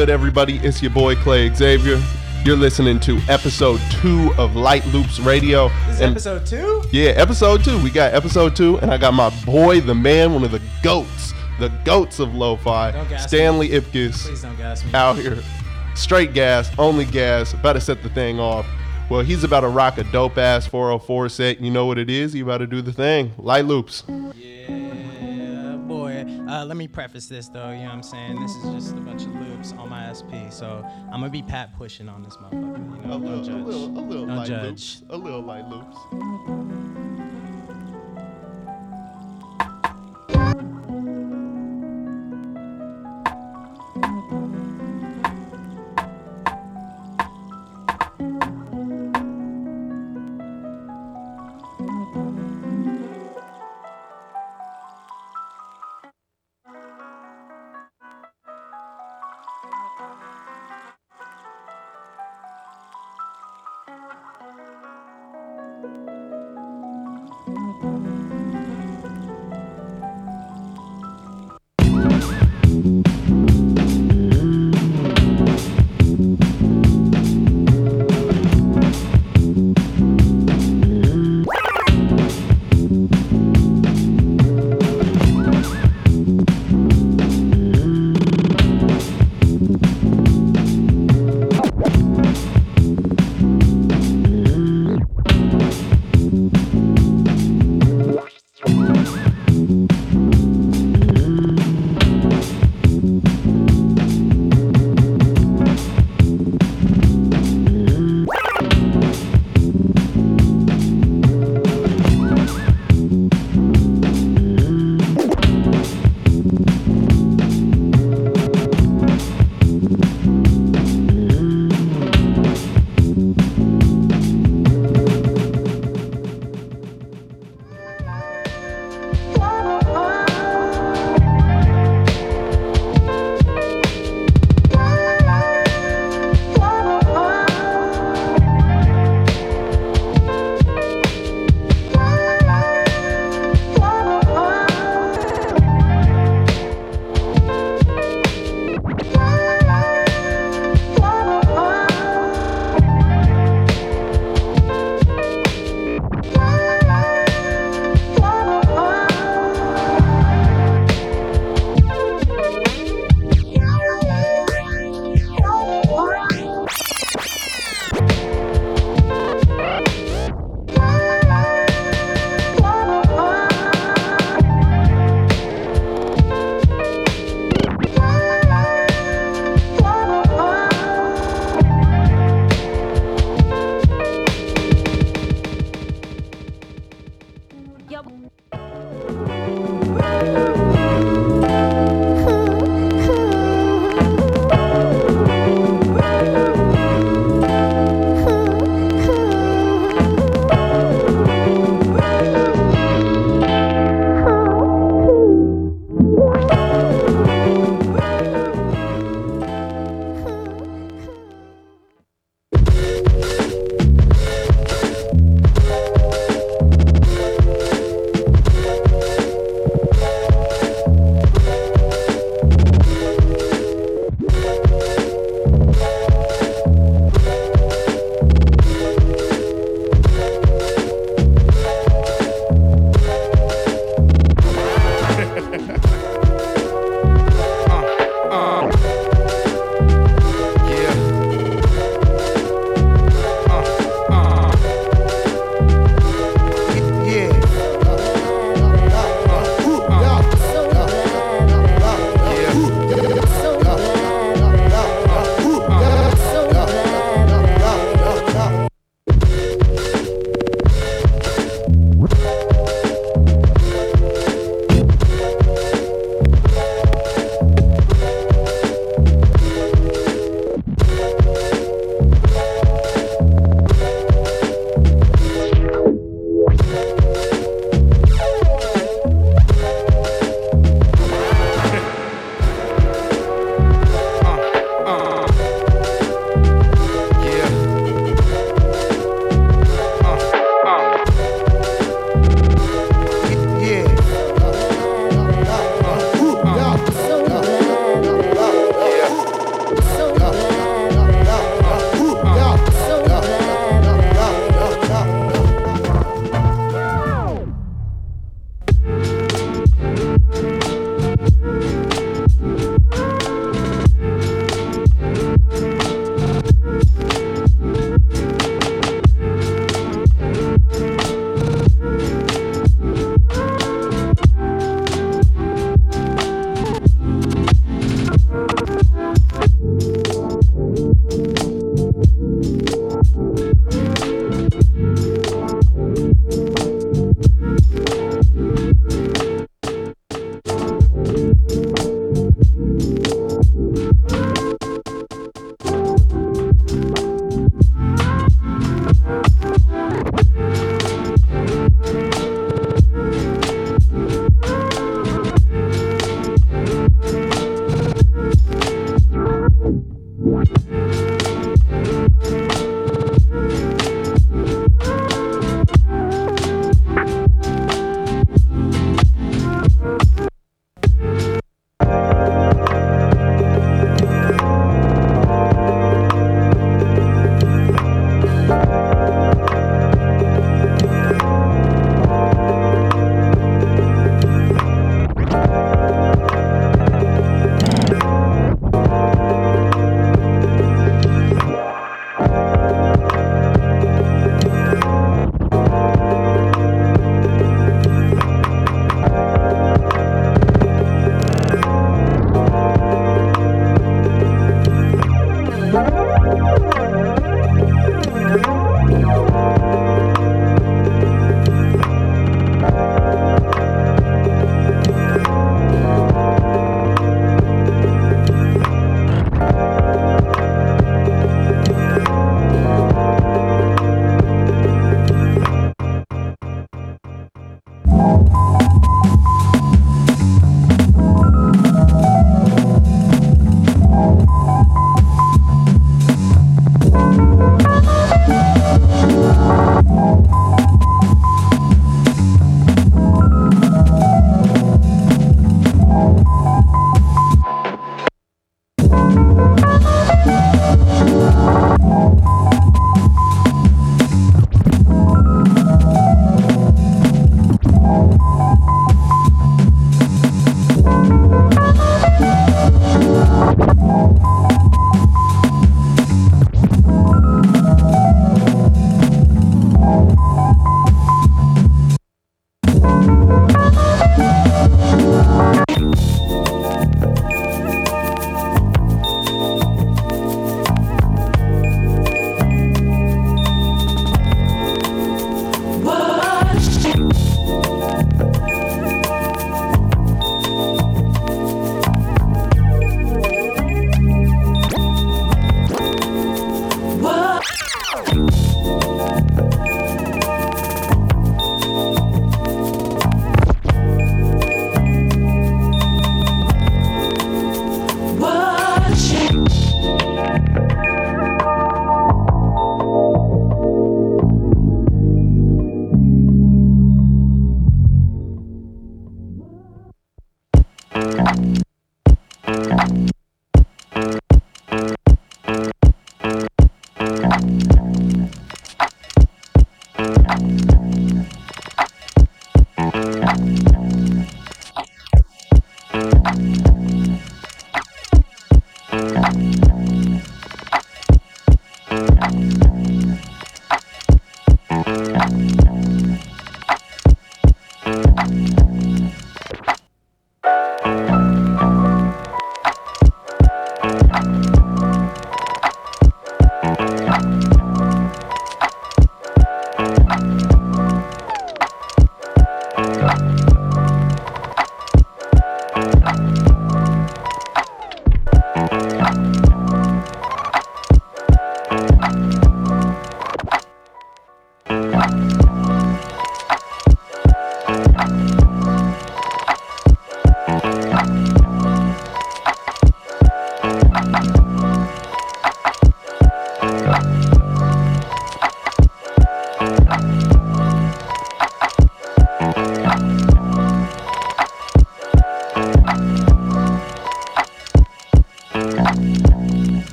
Good, everybody? It's your boy Clay Xavier. You're listening to episode two of Lite Loops Radio. This is And- episode two? Yeah, episode two. We got episode two, and I got my boy, the man, one of the goats, the goats of lo-fi, Don't me. Stanley Ipkiss, Please don't gas me. out here. Straight gas, only gas. About to set the thing off. Well, he's about to rock a dope ass 404 set. You know what it is? He about to do the thing. Lite loops. Yeah. Uh, let me preface this though, you know what I'm saying? This is just a bunch of loops on my SP, so I'm gonna be pat pushing on this motherfucker. You know, don't judge. a little don't light judge. loops. A little light loops.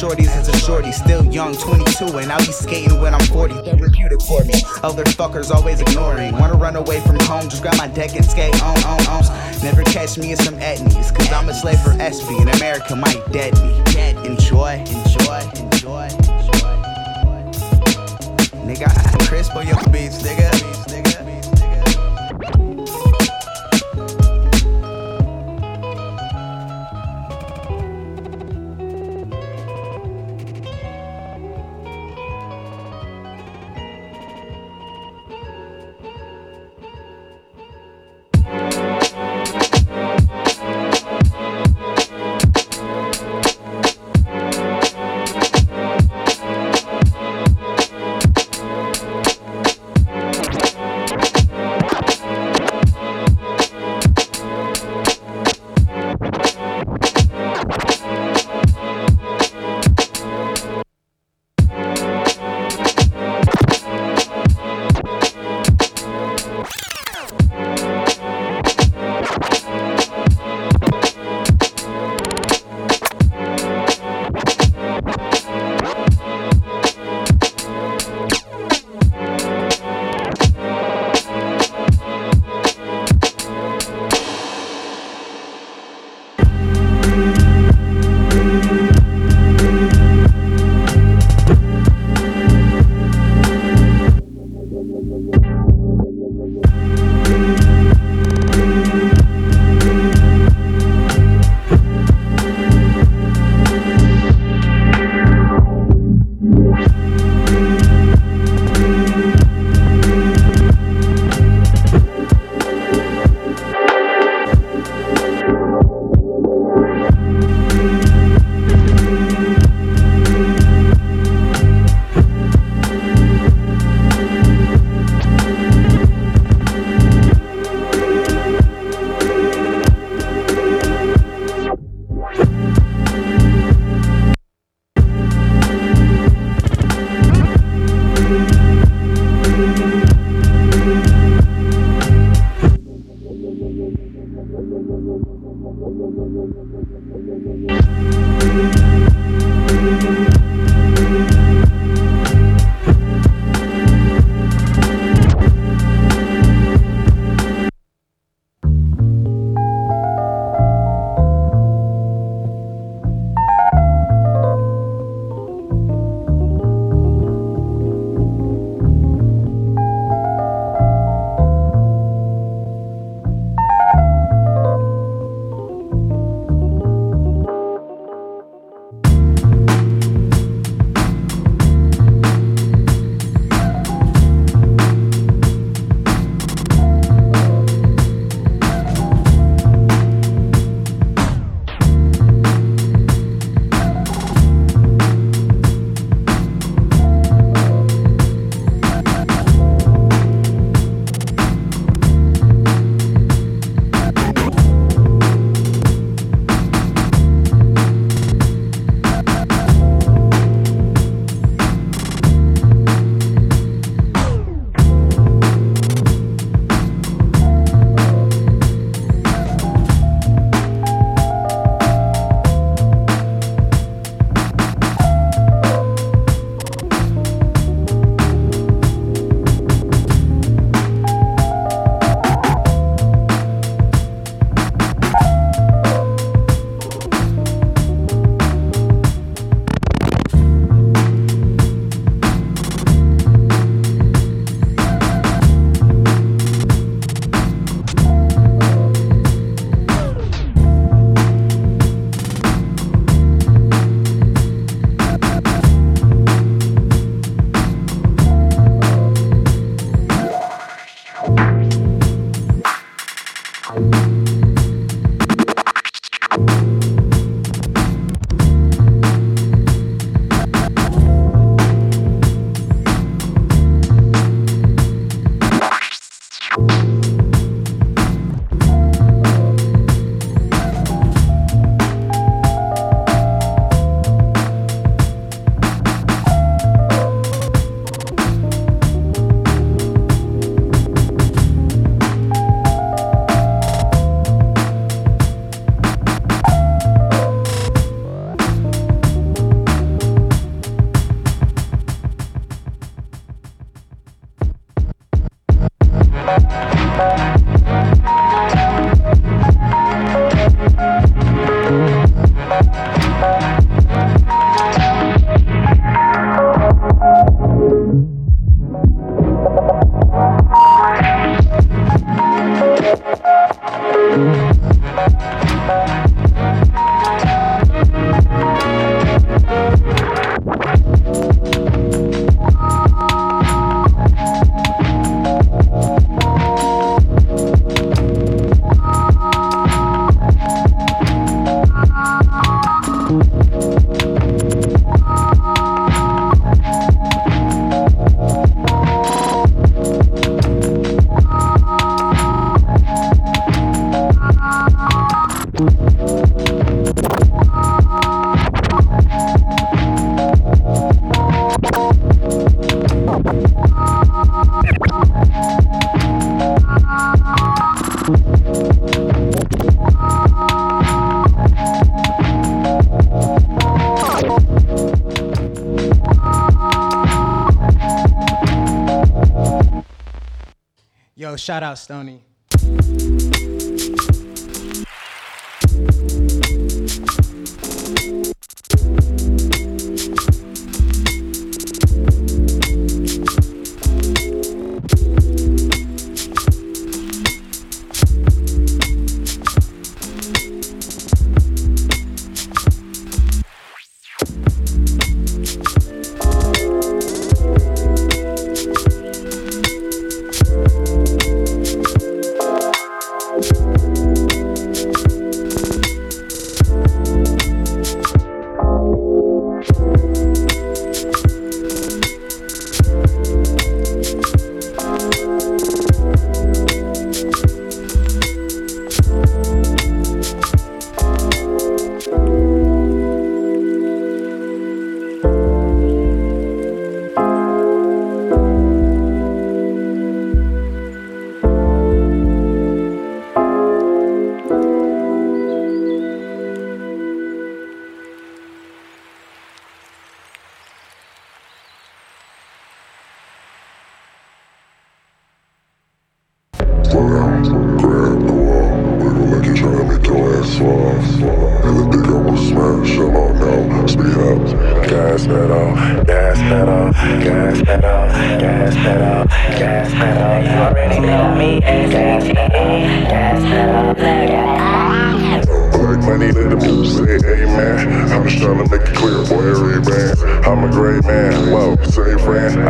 Shorties as a shorty, still young, 22, and I'll be skating when I'm 40. Therapeutic for me. Other fuckers always ignoring. Wanna run away from home, just grab my deck and skate on, on, on. Never catch me in some etnies, cause I'm a slave for SB, and America might dead me. Enjoy, enjoy, enjoy, enjoy. Nigga, I crisp on your. Beats, nigga. Shout out Stony.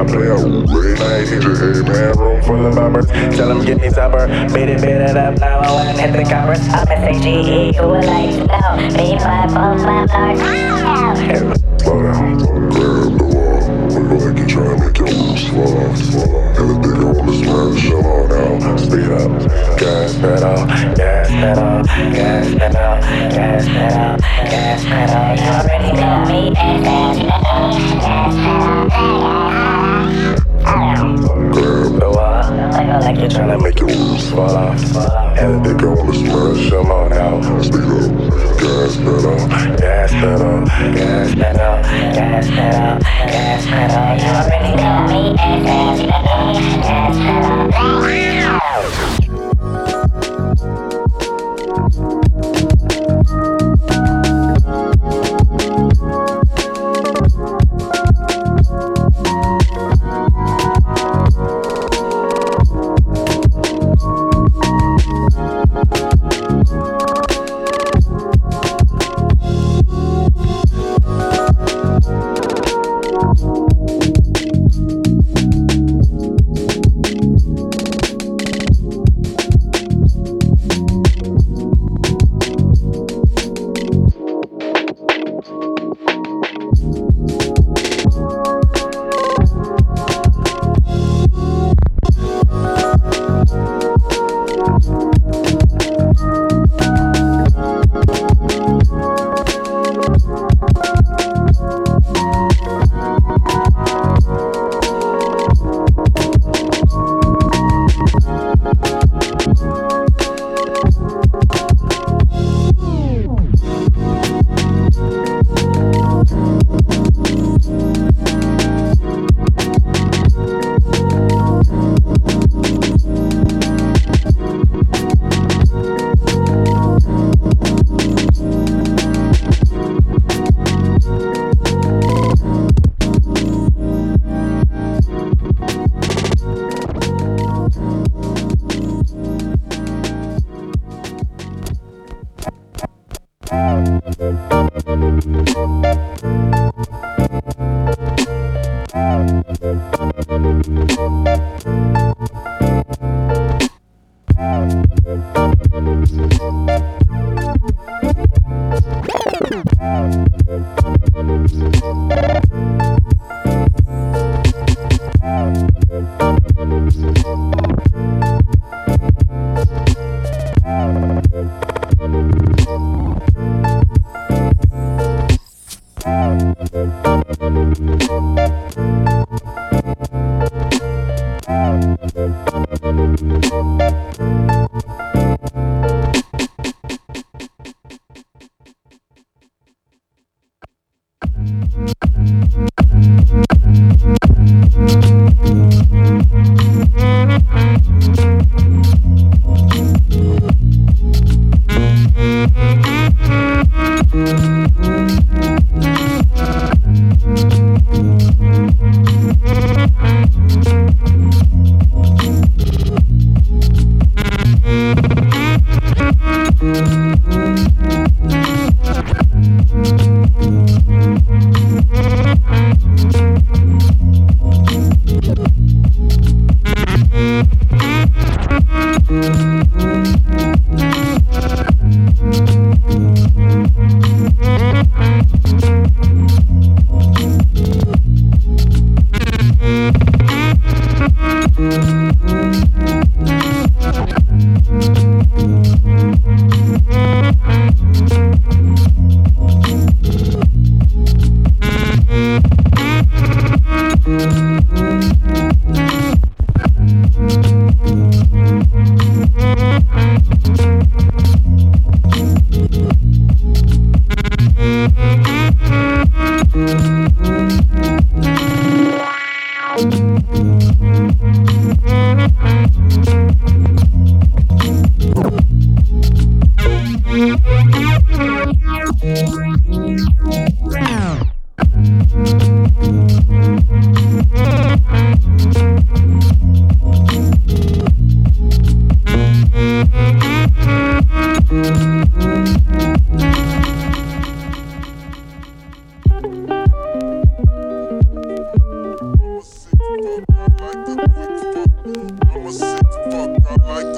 I play a great night, DJ, man. Room full of bombers, tell them get me supper. Beat it, beat it up, now I wanna hit the coppers. I'm a CGE, who would like to know? Be my phone, my heart. Slow down, grab the wall. Wiggle like you're trying to make your moves fall. And the dick I wanna smash, come on now. Speed up, gas pedal, gas pedal, gas pedal, gas pedal, gas pedal. You already know me, gas pedal, gas pedal. Grab the wall. Wiggle like You're trying to make your moves fall off. And the dick I wanna smash, come on now. Speed up, gas pedal, gas pedal, gas pedal, gas pedal, gas pedal. You already know me, gas pedal, gas pedal.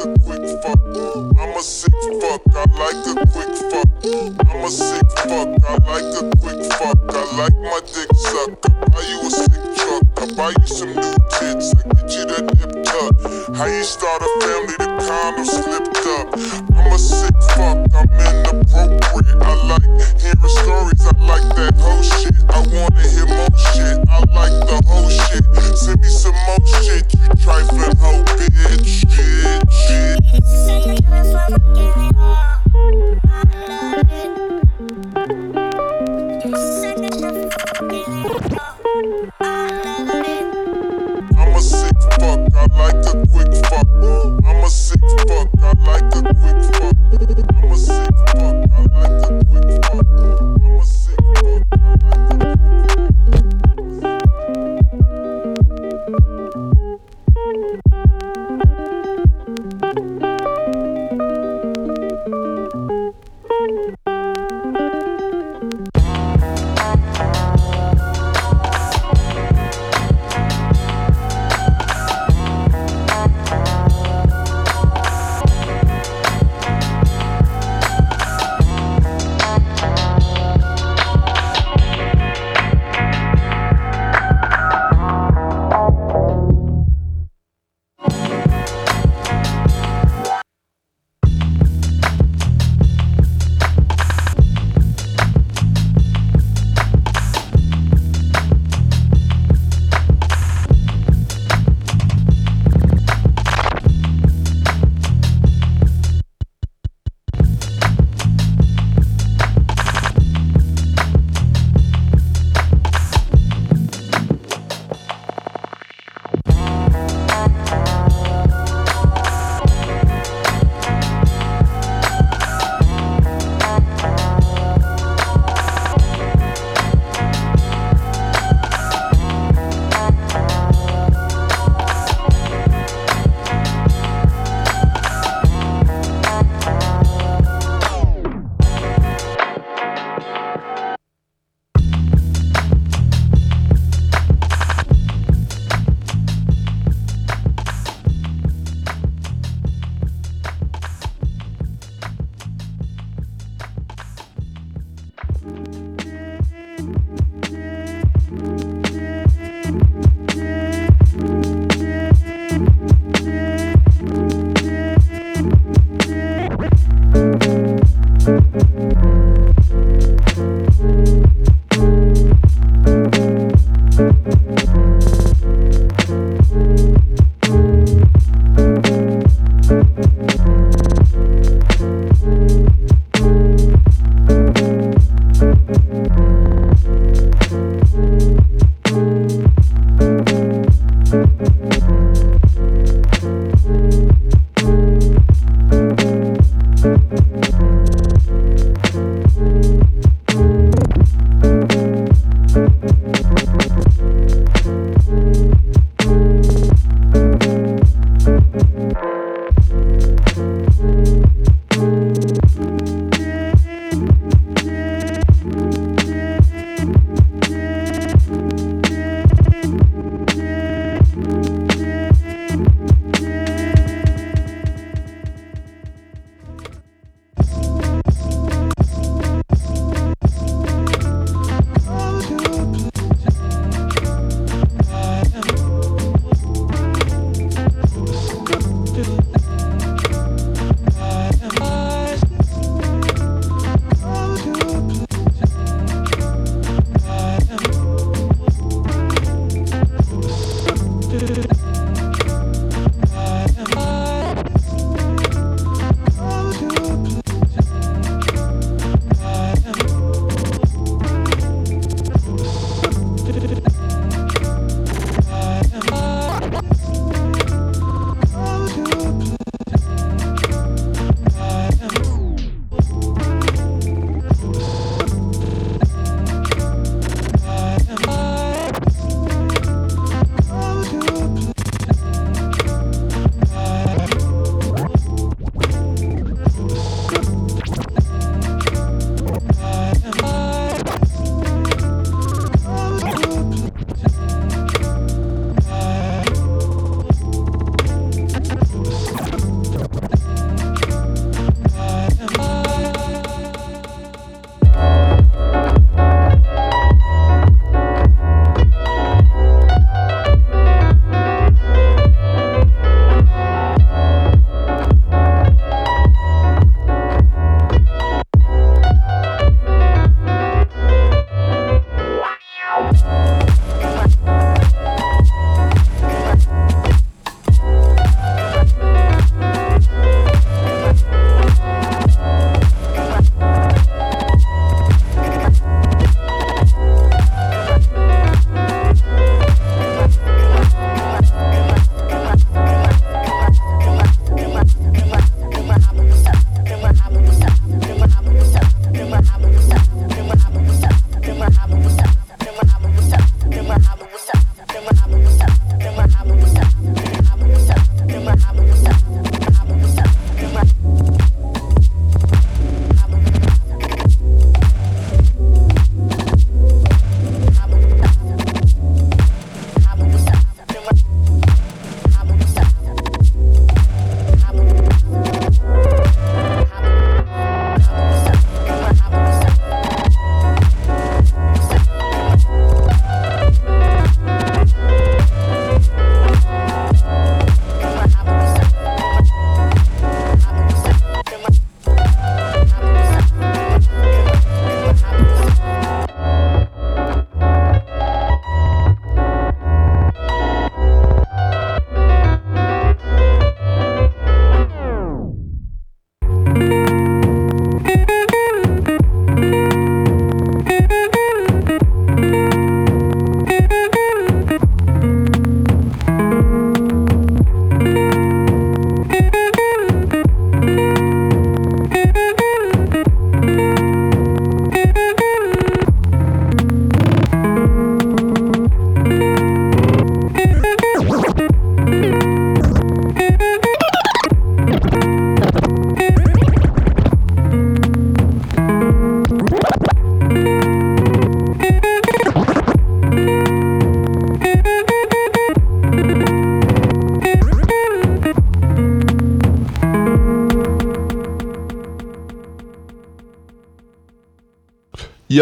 A quick fuck. I'm a sick fuck, I like a quick fuck. I'm a sick fuck, I like a quick fuck. I like my dick sucked. I buy you a sick truck. I buy you some new tits. I get you that hip tuck. How you start a family? The condom slipped up. I'm a sick fuck, I'm inappropriate. I like hearing stories.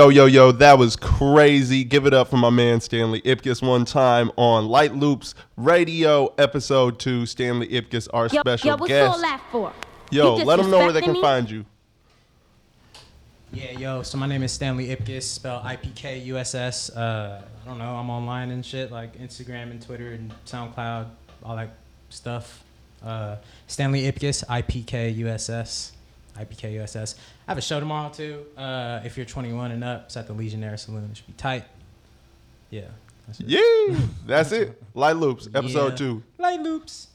Yo, yo, yo, that was crazy. Give it up for my man Stanley Ipkuss one time on Lite Loops Radio, episode two. Stanley Ipkuss, our Yo, special yo, what's guest. all that for? Yo, let them know where they can me? find you. Yeah, yo. So my name is Stanley Ipkuss, spelled I P K U S S. Uh, I don't know. I'm online and shit like Instagram and Twitter and SoundCloud, all that stuff. Uh, Stanley Ipkuss, I P K U S S, I P K U S S. I have a show tomorrow too. Uh, if you're 21 and up, it's at the Legionnaire Saloon. It should be tight. Yeah. That's it. Yeah, that's it. Lite Loops, episode Yeah. two. Lite loops.